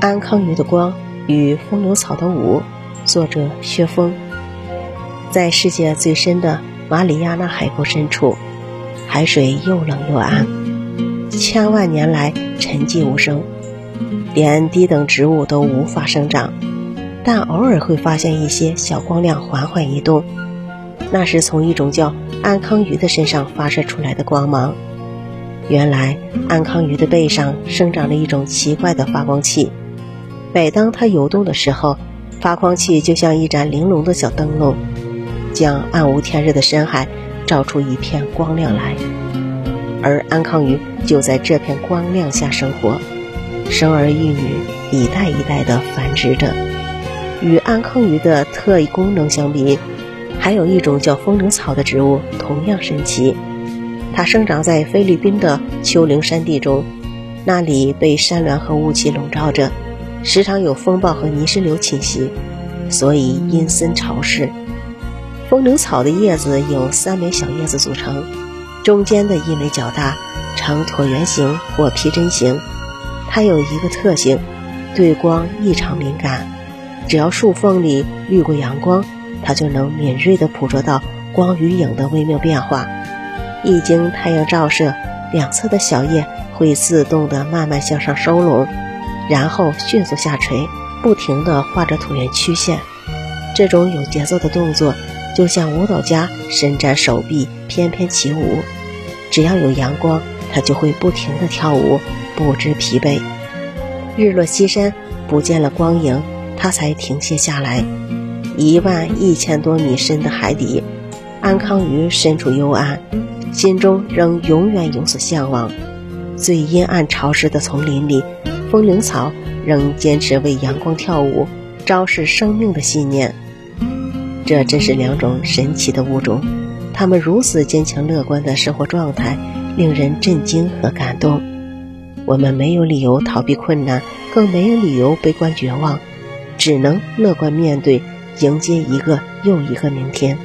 安康鱼的光与风流草的舞，作者薛峰。在世界最深的马里亚纳海沟深处，海水又冷又暗，千万年来沉寂无声，连低等植物都无法生长，但偶尔会发现一些小光亮缓缓移动，那是从一种叫安康鱼的身上发射出来的光芒。原来安康鱼的背上生长着一种奇怪的发光器。每当它游动的时候，发光器就像一盏玲珑的小灯笼，将暗无天日的深海照出一片光亮来。而安康鱼就在这片光亮下生活，生儿育女，一代一代的繁殖着。与安康鱼的特异功能相比，还有一种叫风铃草的植物同样神奇。它生长在菲律宾的丘陵山地中，那里被山峦和雾气笼罩着。时常有风暴和泥石流侵袭，所以阴森潮湿。风铃草的叶子由三枚小叶子组成，中间的一枚较大，呈椭圆形或披针形。它有一个特性，对光异常敏感。只要树缝里遇过阳光，它就能敏锐地捕捉到光与影的微妙变化。一经太阳照射，两侧的小叶会自动地慢慢向上收拢。然后迅速下垂，不停地画着椭圆曲线。这种有节奏的动作，就像舞蹈家伸展手臂翩翩起舞。只要有阳光，它就会不停地跳舞，不知疲惫。日落西山，不见了光影，它才停歇下来。一万一千多米深的海底，安康鱼身处幽暗，心中仍永远有所向往。最阴暗潮湿的丛林里。风铃草仍坚持为阳光跳舞，昭示生命的信念。这真是两种神奇的物种，它们如此坚强乐观的生活状态，令人震惊和感动。我们没有理由逃避困难，更没有理由悲观绝望，只能乐观面对，迎接一个又一个明天。